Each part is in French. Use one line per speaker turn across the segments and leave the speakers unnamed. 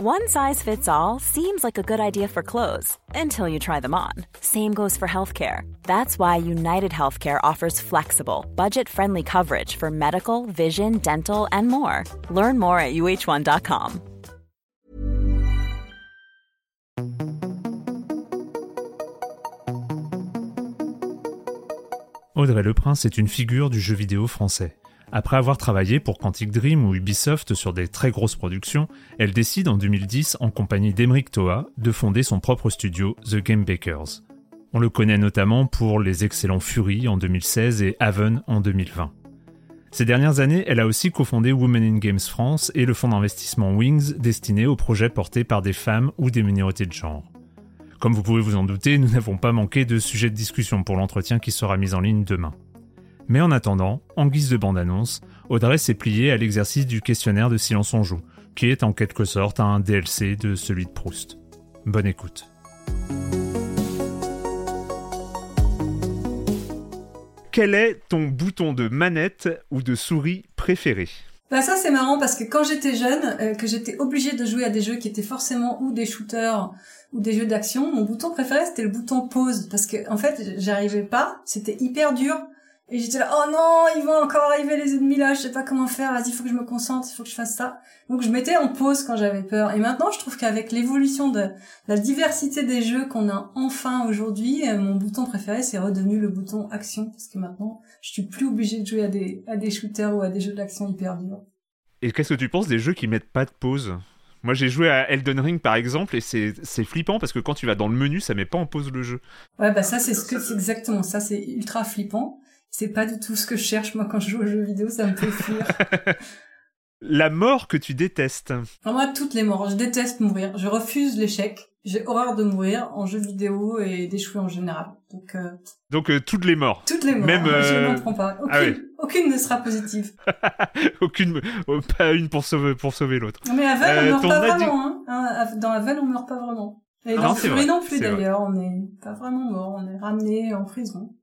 One size fits all seems like a good idea for clothes until you try them on. Same goes for healthcare. That's why United Healthcare offers flexible, budget friendly coverage for medical, vision, dental, and more. Learn more at uh1.com.
Audrey Le Prince est une figure du jeu vidéo français. Après avoir travaillé pour Quantic Dream ou Ubisoft sur des très grosses productions, elle décide en 2010, en compagnie d'Emeric Toa, de fonder son propre studio, The Game Bakers. On le connaît notamment pour les excellents Fury en 2016 et Haven en 2020. Ces dernières années, elle a aussi cofondé Women in Games France et le fonds d'investissement Wings destiné aux projets portés par des femmes ou des minorités de genre. Comme vous pouvez vous en douter, nous n'avons pas manqué de sujets de discussion pour l'entretien qui sera mis en ligne demain. Mais en attendant, en guise de bande-annonce, Audrey s'est pliée à l'exercice du questionnaire de silence on joue, qui est en quelque sorte un DLC de celui de Proust. Bonne écoute. Quel est ton bouton de manette ou de souris préféré?
Bah ça c'est marrant parce que quand j'étais jeune, euh, que j'étais obligée de jouer à des jeux qui étaient forcément ou des shooters ou des jeux d'action, mon bouton préféré c'était le bouton pause parce que en fait j'arrivais pas, c'était hyper dur et j'étais là, oh non, ils vont encore arriver les ennemis là, je sais pas comment faire, vas-y, il faut que je me concentre, il faut que je fasse ça. Donc je mettais en pause quand j'avais peur. Et maintenant, je trouve qu'avec l'évolution de la diversité des jeux qu'on a enfin aujourd'hui, euh, mon bouton préféré, c'est redevenu le bouton action, parce que maintenant, je suis plus obligée de jouer à des, à des shooters ou à des jeux d'action hyper durs.
Et qu'est-ce que tu penses des jeux qui mettent pas de pause? Moi, j'ai joué à Elden Ring par exemple, et c'est flippant parce que quand tu vas dans le menu, ça met pas en pause le jeu.
Ouais, bah ça, c'est ce que c'est exactement ça, c'est ultra flippant. C'est pas du tout ce que je cherche, moi, quand je joue aux jeux vidéo, ça me fait fuir.
La mort que tu détestes.
moi, toutes les morts. Je déteste mourir. Je refuse l'échec. J'ai horreur de mourir en jeu vidéo et d'échouer en général. Donc, euh...
Donc euh, toutes les morts.
Toutes les morts.
Même,
Je
euh,
n'en prends pas. Aucune,
Ah oui.
aucune ne sera positive.
Aucune, oh, pas une pour sauver, pour sauver l'autre.
Non, mais à Val,
Euh,
on meurt pas vraiment. Hein. Hein, Dans la Val, on meurt pas vraiment. Et
Ah
dans
non,
Fury non plus d'ailleurs. On n'est pas vraiment mort. On est ramené en prison.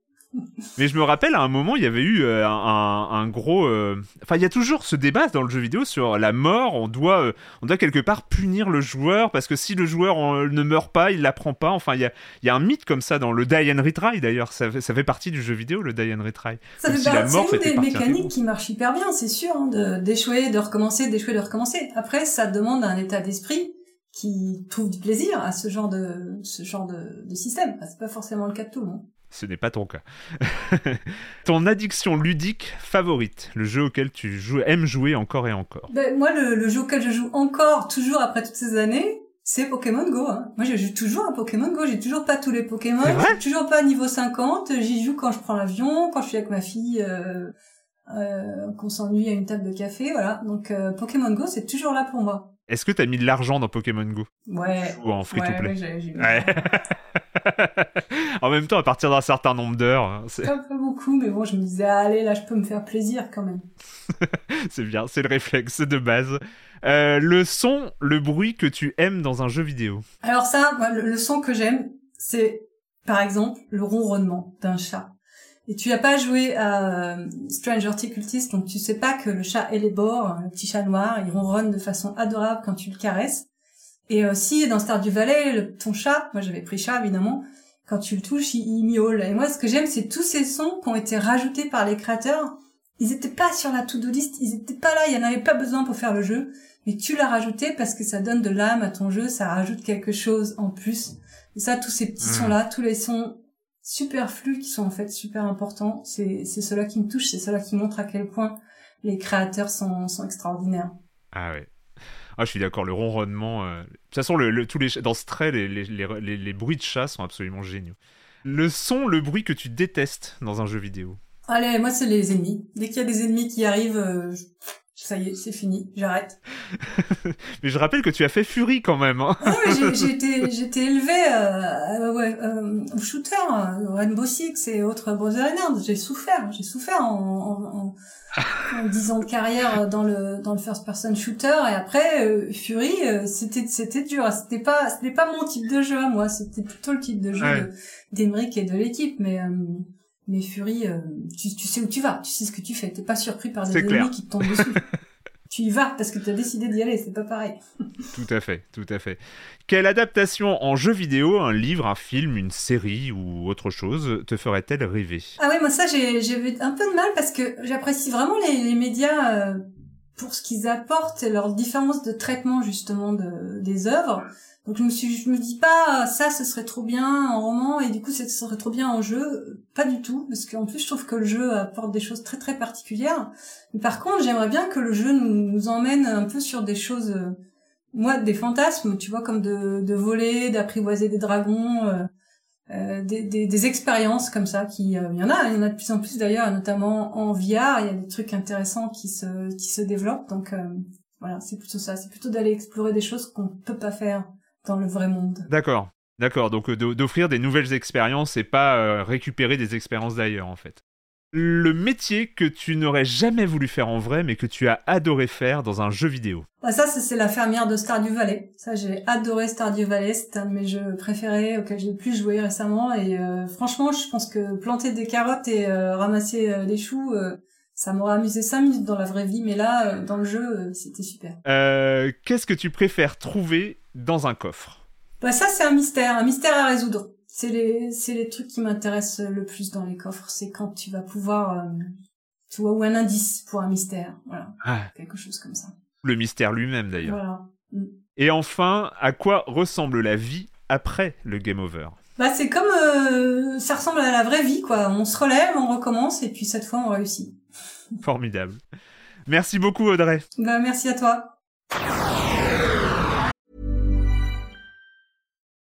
Mais je me rappelle à un moment, il y avait eu euh, un, un gros. euh, Enfin, il y a toujours ce débat dans le jeu vidéo sur la mort. On doit, euh, on doit quelque part punir le joueur parce que si le joueur ne meurt pas, il l'apprend pas. Enfin, il y a, il y a un mythe comme ça dans le Die and Retry d'ailleurs. Ça, fait- ça fait partie du jeu vidéo, le Die and Retry.
Ça
Comme
fait
si la mort
des mécaniques qui marche hyper bien, c'est sûr, hein, d'échouer, de recommencer, d'échouer, de recommencer. Après, ça demande un état d'esprit qui trouve du plaisir à ce genre de, ce genre de, de système. C'est pas forcément le cas de tout le monde.
Ce n'est pas ton cas. Ton addiction ludique favorite, le jeu auquel tu joues, aimes jouer encore et encore.
Ben, moi, le, le jeu auquel je joue encore, toujours après toutes ces années, c'est Pokémon Go. Hein. Moi, je joue toujours à Pokémon Go. J'ai toujours pas tous les Pokémon. Toujours pas niveau 50. J'y joue quand je prends l'avion, quand je suis avec ma fille, euh, euh, qu'on s'ennuie à une table de café. Voilà. Donc, euh, Pokémon Go, c'est toujours là pour moi.
Est-ce que t'as mis de l'argent dans Pokémon Go?
Ouais.
ou en free to
Ouais,
play?
ouais,
en même temps, à partir d'un certain nombre d'heures, hein, c'est
Pas, pas beaucoup, mais bon, je me disais, allez, là, je peux me faire plaisir quand même.
c'est bien, c'est le réflexe de base. Euh, le son, le bruit que tu aimes dans un jeu vidéo.
Alors ça, le, le son que j'aime, c'est, par exemple, le ronronnement d'un chat. Et tu n'as pas joué à euh, Stranger Cultist, donc tu sais pas que le chat Elébor, le petit chat noir, il ronronne de façon adorable quand tu le caresses. Et aussi, dans Stardew Valley, le, ton chat, moi j'avais pris chat évidemment, quand tu le touches, il, il miaule. Et moi, ce que j'aime, c'est tous ces sons qui ont été rajoutés par les créateurs Ils étaient pas sur la to-do list, ils étaient pas là, il y en avait pas besoin pour faire le jeu, mais tu l'as rajouté parce que ça donne de l'âme à ton jeu, ça rajoute quelque chose en plus. Et ça, tous ces petits
Mm.
sons-là, tous les sons superflus qui sont en fait super importants, c'est c'est cela qui me touche, c'est cela qui montre à quel point les créateurs sont, sont extraordinaires.
Ah ouais. Ah, je suis d'accord, le ronronnement. euh, De toute façon, tous les, dans Stray, les, les, les, les- bruits de chat sont absolument géniaux. Le son, le bruit que tu détestes dans un jeu vidéo?
Allez, moi c'est les ennemis. Dès qu'il y a des ennemis qui arrivent, euh, ça y est, c'est fini, j'arrête.
Mais je rappelle que tu as fait Fury quand même. hein.
Ah oui, j'ai- été, été élevée euh, ouais, euh, au shooter, euh, Rainbow Six et autres Brotherhood. J'ai souffert, j'ai souffert en, en, en, en 10 ans de carrière dans le dans le first person shooter et après euh, Fury, euh, c'était c'était dur. C'était pas c'était pas mon type de jeu à moi. C'était plutôt le type de jeu
Ouais.
de- d'Emeric et de l'équipe, mais euh, mais Fury, euh, tu, tu sais où tu vas, tu sais ce que tu fais. T'es pas surpris par des ennemis qui te tombent dessus. tu y vas parce que t'as décidé d'y aller. C'est pas pareil.
Tout à fait, tout à fait. Quelle adaptation en jeu vidéo, un livre, un film, une série ou autre chose te ferait-elle rêver?
Ah oui, moi ça j'ai j'ai eu un peu de mal parce que j'apprécie vraiment les, les médias euh, pour ce qu'ils apportent et leur différence de traitement justement de, des œuvres. Donc je me suis je me dis pas ça ce serait trop bien en roman et du coup ça serait trop bien en jeu, pas du tout parce qu'en plus je trouve que le jeu apporte des choses très très particulières. Mais par contre, j'aimerais bien que le jeu nous, nous emmène un peu sur des choses euh, moi des fantasmes, tu vois comme de de voler, d'apprivoiser des dragons euh, euh, des, des, des expériences comme ça qui euh, il y en a il y en a de plus en plus d'ailleurs notamment en VR il y a des trucs intéressants qui se qui se développent donc euh, voilà c'est plutôt ça c'est plutôt d'aller explorer des choses qu'on peut pas faire dans le vrai monde
D'accord, d'accord. Donc euh, d'o- d'offrir des nouvelles expériences et pas euh, récupérer des expériences d'ailleurs en fait. Le métier que tu n'aurais jamais voulu faire en vrai mais que tu as adoré faire dans un jeu vidéo.
Ah, ça c'est la fermière de Stardew Valley. Ça j'ai adoré Stardew Valley. C'est un de mes jeux préférés auxquels j'ai le plus joué récemment. Et euh, franchement je pense que planter des carottes et euh, ramasser euh, des choux euh, ça m'aurait amusé 5 minutes dans la vraie vie. Mais là dans le jeu c'était super.
Euh, Qu'est-ce que tu préfères trouver dans un coffre?
Bah ça c'est un mystère, un mystère à résoudre. C'est les c'est les trucs qui m'intéressent le plus dans les coffres, c'est quand tu vas pouvoir euh, tu vois ou un indice pour un mystère, voilà,
Ah,
quelque chose comme ça.
Le mystère lui-même d'ailleurs.
Voilà.
Et enfin, à quoi ressemble la vie après le game over?
Bah c'est comme euh, ça ressemble à la vraie vie quoi, on se relève, on recommence et puis cette fois on réussit.
Formidable. Merci beaucoup Audrey.
Bah merci à toi.